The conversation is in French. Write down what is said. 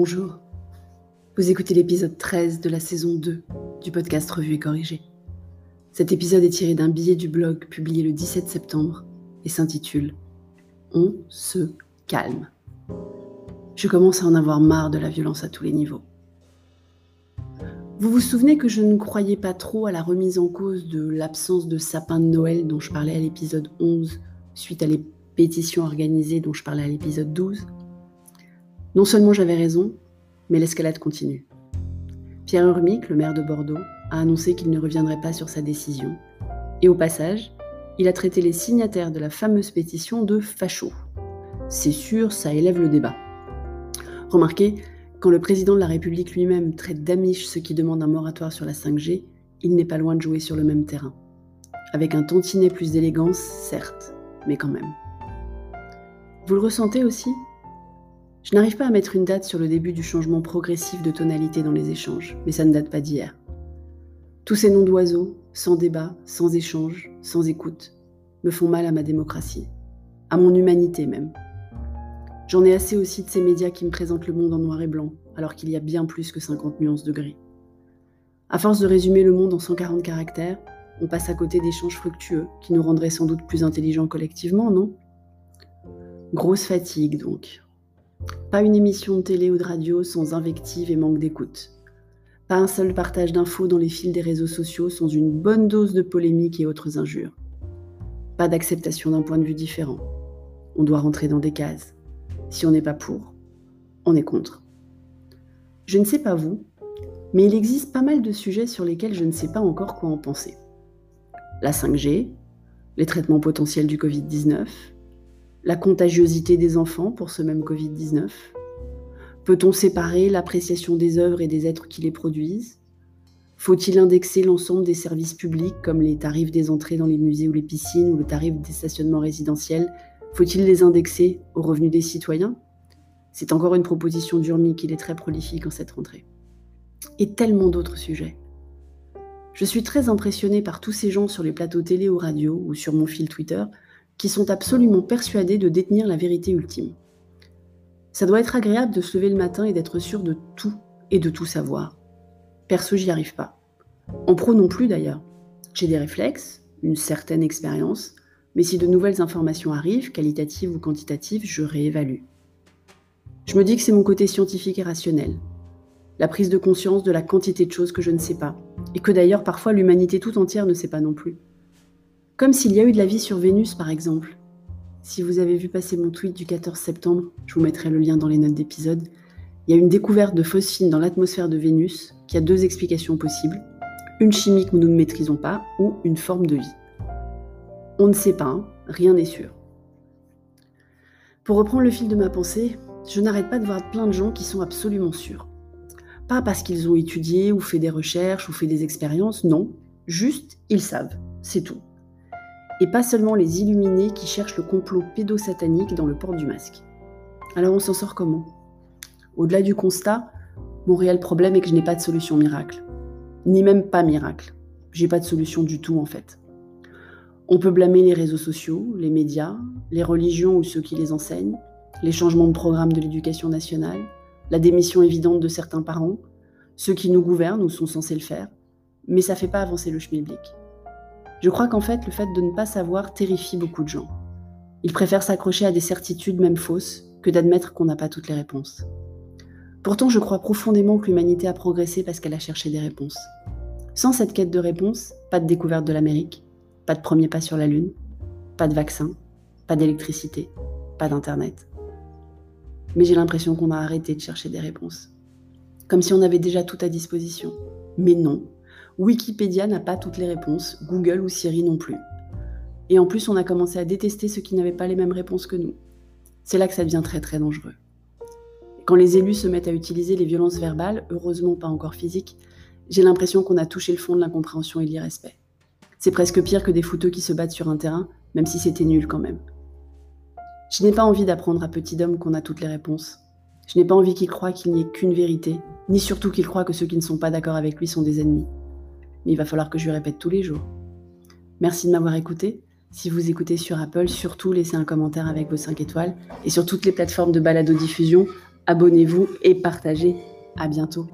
Bonjour. Vous écoutez l'épisode 13 de la saison 2 du podcast Revue et Corrigé. Cet épisode est tiré d'un billet du blog publié le 17 septembre et s'intitule On se calme. Je commence à en avoir marre de la violence à tous les niveaux. Vous vous souvenez que je ne croyais pas trop à la remise en cause de l'absence de sapin de Noël dont je parlais à l'épisode 11 suite à les pétitions organisées dont je parlais à l'épisode 12 non seulement j'avais raison, mais l'escalade continue. Pierre Urmic, le maire de Bordeaux, a annoncé qu'il ne reviendrait pas sur sa décision. Et au passage, il a traité les signataires de la fameuse pétition de fachos. C'est sûr, ça élève le débat. Remarquez, quand le président de la République lui-même traite d'amiche ceux qui demandent un moratoire sur la 5G, il n'est pas loin de jouer sur le même terrain. Avec un tantinet plus d'élégance, certes, mais quand même. Vous le ressentez aussi? Je n'arrive pas à mettre une date sur le début du changement progressif de tonalité dans les échanges, mais ça ne date pas d'hier. Tous ces noms d'oiseaux, sans débat, sans échange, sans écoute, me font mal à ma démocratie, à mon humanité même. J'en ai assez aussi de ces médias qui me présentent le monde en noir et blanc, alors qu'il y a bien plus que 50 nuances de gris. À force de résumer le monde en 140 caractères, on passe à côté d'échanges fructueux qui nous rendraient sans doute plus intelligents collectivement, non? Grosse fatigue donc, pas une émission de télé ou de radio sans invective et manque d'écoute. Pas un seul partage d'infos dans les fils des réseaux sociaux sans une bonne dose de polémique et autres injures. Pas d'acceptation d'un point de vue différent. On doit rentrer dans des cases. Si on n'est pas pour, on est contre. Je ne sais pas vous, mais il existe pas mal de sujets sur lesquels je ne sais pas encore quoi en penser. La 5G, les traitements potentiels du Covid-19, la contagiosité des enfants pour ce même Covid-19 Peut-on séparer l'appréciation des œuvres et des êtres qui les produisent? Faut-il indexer l'ensemble des services publics comme les tarifs des entrées dans les musées ou les piscines ou le tarif des stationnements résidentiels? Faut-il les indexer aux revenus des citoyens? C'est encore une proposition d'Urmi qu'il est très prolifique en cette rentrée. Et tellement d'autres sujets. Je suis très impressionnée par tous ces gens sur les plateaux télé ou radio ou sur mon fil Twitter qui sont absolument persuadés de détenir la vérité ultime. Ça doit être agréable de se lever le matin et d'être sûr de tout et de tout savoir. Perso, j'y arrive pas. En pro non plus d'ailleurs. J'ai des réflexes, une certaine expérience, mais si de nouvelles informations arrivent, qualitatives ou quantitatives, je réévalue. Je me dis que c'est mon côté scientifique et rationnel. La prise de conscience de la quantité de choses que je ne sais pas, et que d'ailleurs parfois l'humanité tout entière ne sait pas non plus. Comme s'il y a eu de la vie sur Vénus, par exemple. Si vous avez vu passer mon tweet du 14 septembre, je vous mettrai le lien dans les notes d'épisode, il y a une découverte de phosphine dans l'atmosphère de Vénus qui a deux explications possibles. Une chimie que nous ne maîtrisons pas ou une forme de vie. On ne sait pas, hein, rien n'est sûr. Pour reprendre le fil de ma pensée, je n'arrête pas de voir plein de gens qui sont absolument sûrs. Pas parce qu'ils ont étudié ou fait des recherches ou fait des expériences, non, juste ils savent, c'est tout et pas seulement les illuminés qui cherchent le complot pédosatanique dans le port du masque. Alors on s'en sort comment? Au-delà du constat, mon réel problème est que je n'ai pas de solution miracle. Ni même pas miracle. J'ai pas de solution du tout en fait. On peut blâmer les réseaux sociaux, les médias, les religions ou ceux qui les enseignent, les changements de programme de l'éducation nationale, la démission évidente de certains parents, ceux qui nous gouvernent ou sont censés le faire, mais ça fait pas avancer le schmilblick. Je crois qu'en fait, le fait de ne pas savoir terrifie beaucoup de gens. Ils préfèrent s'accrocher à des certitudes même fausses que d'admettre qu'on n'a pas toutes les réponses. Pourtant, je crois profondément que l'humanité a progressé parce qu'elle a cherché des réponses. Sans cette quête de réponses, pas de découverte de l'Amérique, pas de premier pas sur la Lune, pas de vaccin, pas d'électricité, pas d'Internet. Mais j'ai l'impression qu'on a arrêté de chercher des réponses. Comme si on avait déjà tout à disposition. Mais non, Wikipédia n'a pas toutes les réponses, Google ou Siri non plus. Et en plus, on a commencé à détester ceux qui n'avaient pas les mêmes réponses que nous. C'est là que ça devient très très dangereux. Quand les élus se mettent à utiliser les violences verbales, heureusement pas encore physiques, j'ai l'impression qu'on a touché le fond de l'incompréhension et l'irrespect. C'est presque pire que des fouteux qui se battent sur un terrain, même si c'était nul quand même. Je n'ai pas envie d'apprendre à petit homme qu'on a toutes les réponses. Je n'ai pas envie qu'il croie qu'il n'y ait qu'une vérité, ni surtout qu'il croie que ceux qui ne sont pas d'accord avec lui sont des ennemis mais il va falloir que je lui répète tous les jours. Merci de m'avoir écouté. Si vous écoutez sur Apple, surtout laissez un commentaire avec vos 5 étoiles. Et sur toutes les plateformes de balado-diffusion, abonnez-vous et partagez. À bientôt.